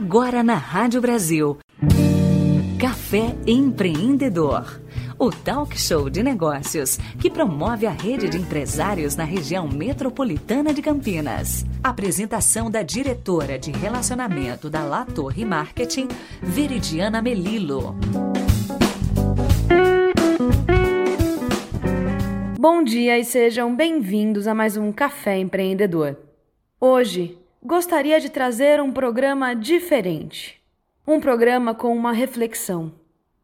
Agora na Rádio Brasil. Café Empreendedor. O talk show de negócios que promove a rede de empresários na região metropolitana de Campinas. Apresentação da diretora de relacionamento da La Torre Marketing, Veridiana Melilo. Bom dia e sejam bem-vindos a mais um Café Empreendedor. Hoje gostaria de trazer um programa diferente. Um programa com uma reflexão.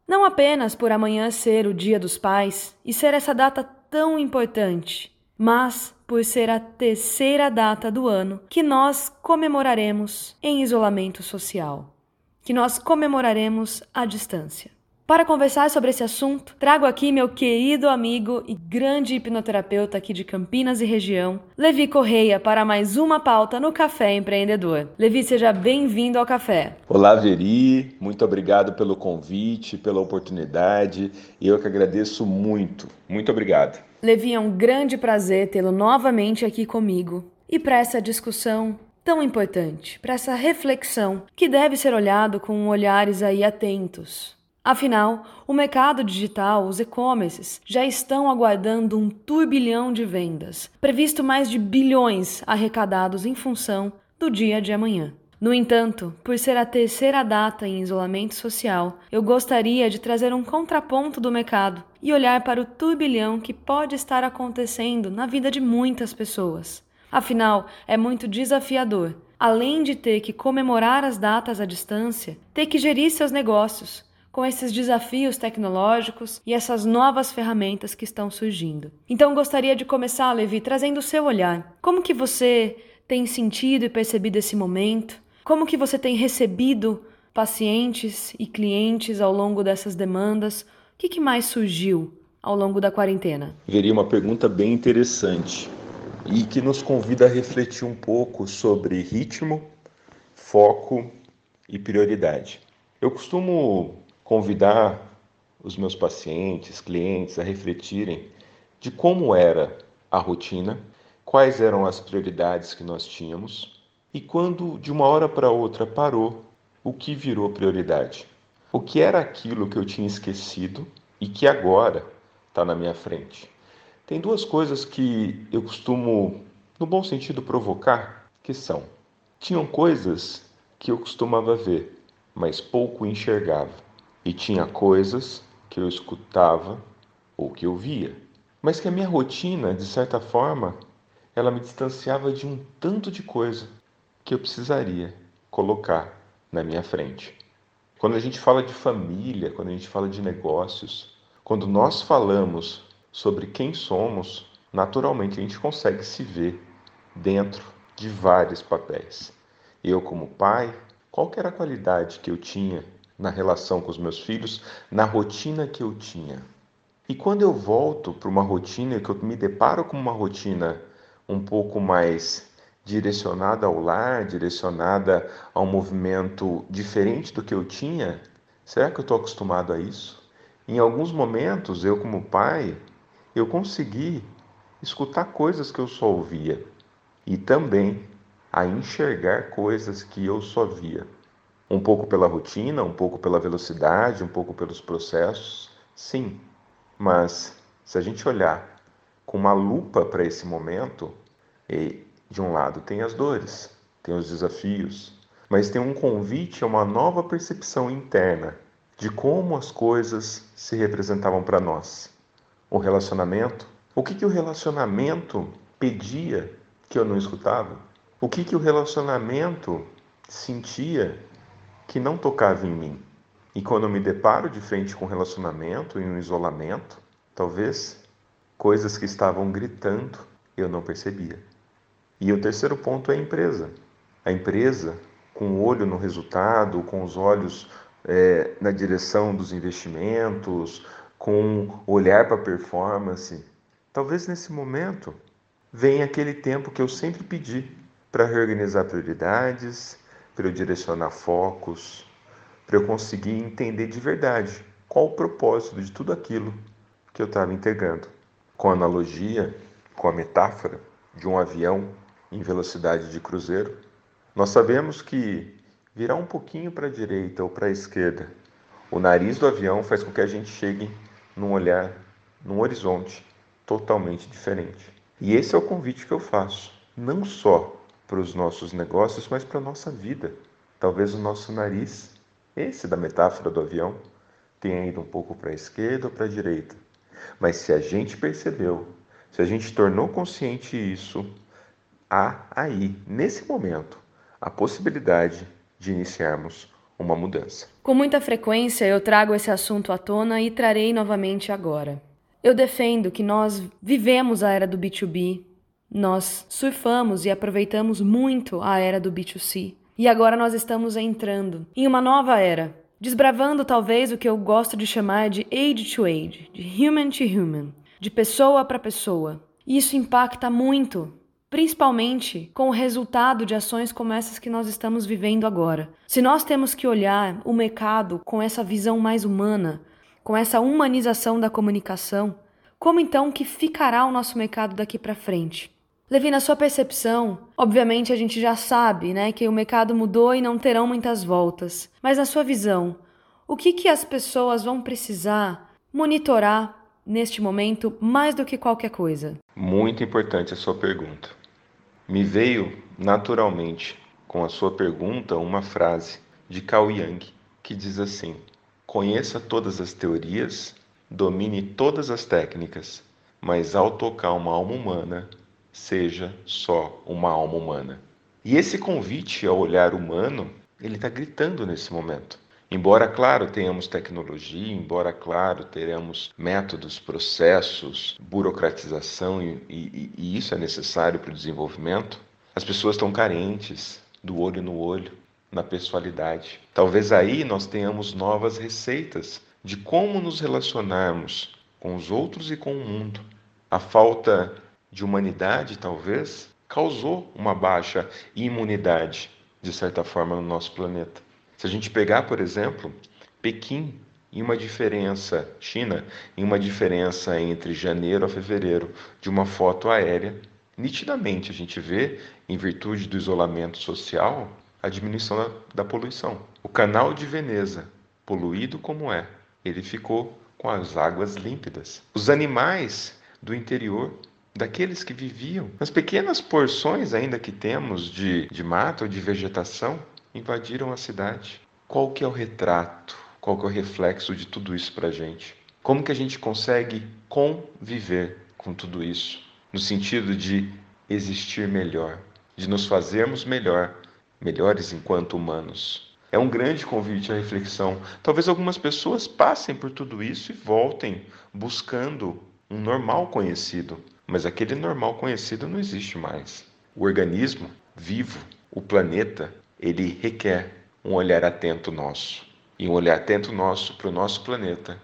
Não apenas por amanhã ser o Dia dos Pais e ser essa data tão importante, mas por ser a terceira data do ano que nós comemoraremos em isolamento social, que nós comemoraremos à distância. Para conversar sobre esse assunto, trago aqui meu querido amigo e grande hipnoterapeuta aqui de Campinas e região, Levi Correia, para mais uma pauta no Café Empreendedor. Levi, seja bem-vindo ao café. Olá, Veri, muito obrigado pelo convite, pela oportunidade. Eu que agradeço muito. Muito obrigado. Levi, é um grande prazer tê-lo novamente aqui comigo e para essa discussão tão importante, para essa reflexão que deve ser olhado com olhares aí atentos Afinal, o mercado digital, os e-commerces, já estão aguardando um turbilhão de vendas, previsto mais de bilhões arrecadados em função do dia de amanhã. No entanto, por ser a terceira data em isolamento social, eu gostaria de trazer um contraponto do mercado e olhar para o turbilhão que pode estar acontecendo na vida de muitas pessoas. Afinal, é muito desafiador, além de ter que comemorar as datas à distância, ter que gerir seus negócios, com esses desafios tecnológicos e essas novas ferramentas que estão surgindo. Então gostaria de começar, Levi, trazendo o seu olhar. Como que você tem sentido e percebido esse momento? Como que você tem recebido pacientes e clientes ao longo dessas demandas? O que, que mais surgiu ao longo da quarentena? Veria uma pergunta bem interessante e que nos convida a refletir um pouco sobre ritmo, foco e prioridade. Eu costumo convidar os meus pacientes, clientes a refletirem de como era a rotina, quais eram as prioridades que nós tínhamos e quando de uma hora para outra parou, o que virou prioridade. O que era aquilo que eu tinha esquecido e que agora está na minha frente. Tem duas coisas que eu costumo, no bom sentido, provocar, que são: tinham coisas que eu costumava ver, mas pouco enxergava e tinha coisas que eu escutava ou que eu via, mas que a minha rotina, de certa forma, ela me distanciava de um tanto de coisa que eu precisaria colocar na minha frente. Quando a gente fala de família, quando a gente fala de negócios, quando nós falamos sobre quem somos, naturalmente a gente consegue se ver dentro de vários papéis. Eu, como pai, qual era a qualidade que eu tinha na relação com os meus filhos, na rotina que eu tinha. E quando eu volto para uma rotina, que eu me deparo com uma rotina um pouco mais direcionada ao lar, direcionada a um movimento diferente do que eu tinha, será que eu estou acostumado a isso? Em alguns momentos, eu como pai, eu consegui escutar coisas que eu só ouvia e também a enxergar coisas que eu só via. Um pouco pela rotina, um pouco pela velocidade, um pouco pelos processos, sim. Mas se a gente olhar com uma lupa para esse momento, e de um lado tem as dores, tem os desafios, mas tem um convite a uma nova percepção interna de como as coisas se representavam para nós. O relacionamento, o que, que o relacionamento pedia que eu não escutava? O que, que o relacionamento sentia que não tocava em mim. E quando eu me deparo de frente com um relacionamento e um isolamento, talvez coisas que estavam gritando eu não percebia. E o terceiro ponto é a empresa. A empresa, com o olho no resultado, com os olhos é, na direção dos investimentos, com olhar para a performance, talvez nesse momento venha aquele tempo que eu sempre pedi para reorganizar prioridades, para eu direcionar focos, para eu conseguir entender de verdade qual o propósito de tudo aquilo que eu estava integrando. Com a analogia, com a metáfora de um avião em velocidade de cruzeiro, nós sabemos que virar um pouquinho para a direita ou para a esquerda. O nariz do avião faz com que a gente chegue num olhar, num horizonte totalmente diferente. E esse é o convite que eu faço, não só para os nossos negócios, mas para a nossa vida. Talvez o nosso nariz, esse da metáfora do avião, tenha ido um pouco para a esquerda ou para a direita. Mas se a gente percebeu, se a gente tornou consciente isso, há aí, nesse momento, a possibilidade de iniciarmos uma mudança. Com muita frequência eu trago esse assunto à tona e trarei novamente agora. Eu defendo que nós vivemos a era do B2B, nós surfamos e aproveitamos muito a era do B2C. E agora nós estamos entrando em uma nova era, desbravando talvez o que eu gosto de chamar de age to age, de human to human, de pessoa para pessoa. E isso impacta muito, principalmente com o resultado de ações como essas que nós estamos vivendo agora. Se nós temos que olhar o mercado com essa visão mais humana, com essa humanização da comunicação, como então que ficará o nosso mercado daqui para frente? Levi, na sua percepção, obviamente a gente já sabe, né, que o mercado mudou e não terão muitas voltas. Mas na sua visão, o que que as pessoas vão precisar monitorar neste momento mais do que qualquer coisa? Muito importante a sua pergunta. Me veio naturalmente com a sua pergunta uma frase de Cao Yang que diz assim: Conheça todas as teorias, domine todas as técnicas, mas ao tocar uma alma humana, seja só uma alma humana. E esse convite ao olhar humano, ele está gritando nesse momento. Embora, claro, tenhamos tecnologia, embora, claro, teremos métodos, processos, burocratização, e, e, e isso é necessário para o desenvolvimento, as pessoas estão carentes do olho no olho, na pessoalidade. Talvez aí nós tenhamos novas receitas de como nos relacionarmos com os outros e com o mundo. A falta de humanidade, talvez, causou uma baixa imunidade, de certa forma, no nosso planeta. Se a gente pegar, por exemplo, Pequim, em uma diferença, China, em uma diferença entre janeiro a fevereiro de uma foto aérea, nitidamente a gente vê, em virtude do isolamento social, a diminuição da, da poluição. O canal de Veneza, poluído como é, ele ficou com as águas límpidas. Os animais do interior, daqueles que viviam nas pequenas porções ainda que temos de, de mato ou de vegetação, invadiram a cidade. Qual que é o retrato? Qual que é o reflexo de tudo isso para a gente? Como que a gente consegue conviver com tudo isso? No sentido de existir melhor, de nos fazermos melhor melhores enquanto humanos. É um grande convite à reflexão. Talvez algumas pessoas passem por tudo isso e voltem buscando um normal conhecido, mas aquele normal conhecido não existe mais. O organismo vivo, o planeta, ele requer um olhar atento nosso. E um olhar atento nosso para o nosso planeta,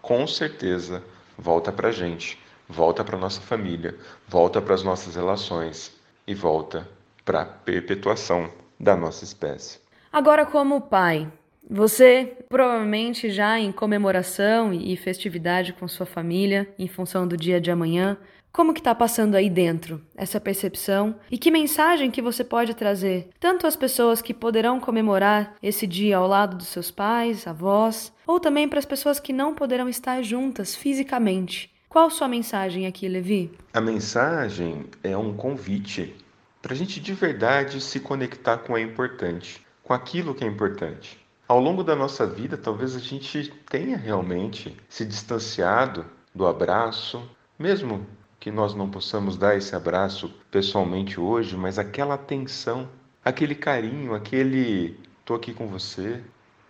com certeza, volta para a gente, volta para nossa família, volta para as nossas relações e volta para a perpetuação da nossa espécie. Agora, como pai, você provavelmente já em comemoração e festividade com sua família, em função do dia de amanhã, como que está passando aí dentro essa percepção e que mensagem que você pode trazer tanto às pessoas que poderão comemorar esse dia ao lado dos seus pais, avós, ou também para as pessoas que não poderão estar juntas fisicamente? Qual sua mensagem aqui, Levi? A mensagem é um convite para a gente de verdade se conectar com o importante, com aquilo que é importante. Ao longo da nossa vida, talvez a gente tenha realmente se distanciado do abraço, mesmo que nós não possamos dar esse abraço pessoalmente hoje, mas aquela atenção, aquele carinho, aquele tô aqui com você.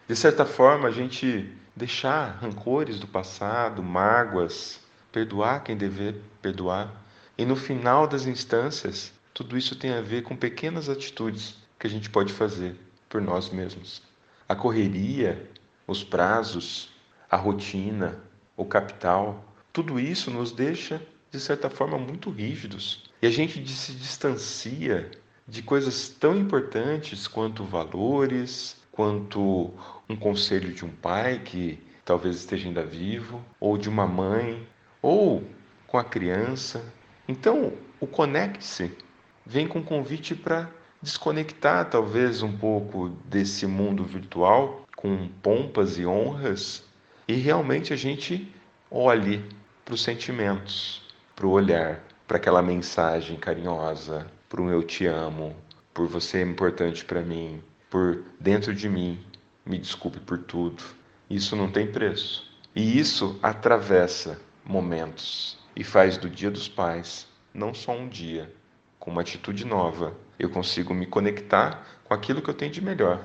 De certa forma, a gente deixar rancores do passado, mágoas, perdoar quem dever perdoar. E no final das instâncias, tudo isso tem a ver com pequenas atitudes que a gente pode fazer por nós mesmos. A correria, os prazos, a rotina, o capital, tudo isso nos deixa, de certa forma, muito rígidos. E a gente se distancia de coisas tão importantes quanto valores, quanto um conselho de um pai que talvez esteja ainda vivo, ou de uma mãe, ou com a criança. Então, o conecte-se vem com convite para desconectar talvez um pouco desse mundo virtual com pompas e honras e realmente a gente olhe para os sentimentos, para o olhar, para aquela mensagem carinhosa, para um eu te amo, por você é importante para mim, por dentro de mim, me desculpe por tudo. Isso não tem preço. E isso atravessa momentos e faz do Dia dos Pais não só um dia, com uma atitude nova, eu consigo me conectar com aquilo que eu tenho de melhor,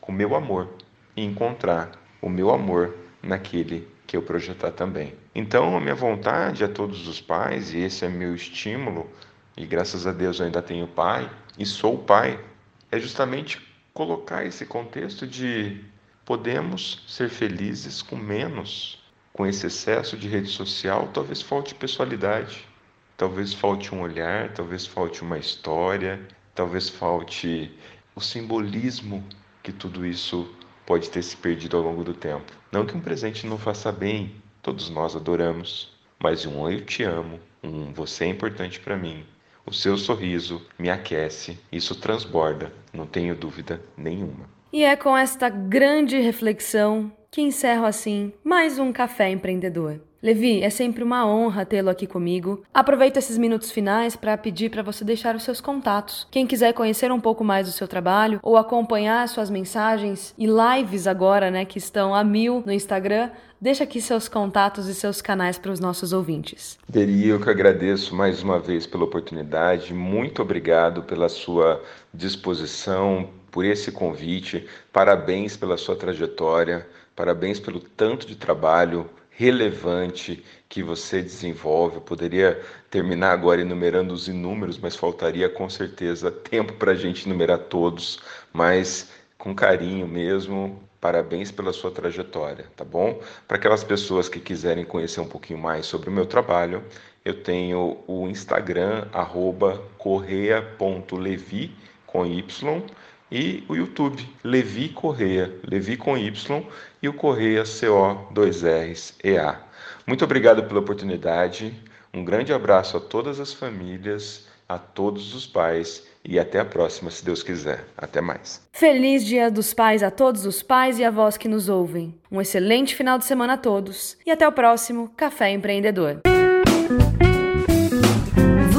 com o meu amor, e encontrar o meu amor naquele que eu projetar também. Então, a minha vontade a todos os pais, e esse é meu estímulo, e graças a Deus eu ainda tenho pai, e sou pai, é justamente colocar esse contexto de podemos ser felizes com menos. Com esse excesso de rede social, talvez falte pessoalidade, talvez falte um olhar, talvez falte uma história, talvez falte o simbolismo que tudo isso pode ter se perdido ao longo do tempo. Não que um presente não faça bem, todos nós adoramos, mas um eu te amo, um você é importante para mim, o seu sorriso me aquece, isso transborda, não tenho dúvida nenhuma. E é com esta grande reflexão que encerro assim mais um Café Empreendedor. Levi, é sempre uma honra tê-lo aqui comigo. Aproveito esses minutos finais para pedir para você deixar os seus contatos. Quem quiser conhecer um pouco mais do seu trabalho ou acompanhar suas mensagens e lives agora, né, que estão a mil no Instagram, deixa aqui seus contatos e seus canais para os nossos ouvintes. Deri, eu que agradeço mais uma vez pela oportunidade. Muito obrigado pela sua disposição, por esse convite. Parabéns pela sua trajetória. Parabéns pelo tanto de trabalho relevante que você desenvolve. Eu poderia terminar agora enumerando os inúmeros, mas faltaria com certeza tempo para a gente enumerar todos. Mas com carinho mesmo, parabéns pela sua trajetória, tá bom? Para aquelas pessoas que quiserem conhecer um pouquinho mais sobre o meu trabalho, eu tenho o Instagram, correia.levi, com Y, e o YouTube, Levi Correia, Levi com Y e o Correia CO2Rs-EA. Muito obrigado pela oportunidade, um grande abraço a todas as famílias, a todos os pais e até a próxima, se Deus quiser. Até mais. Feliz Dia dos Pais a todos os pais e avós que nos ouvem. Um excelente final de semana a todos e até o próximo Café Empreendedor.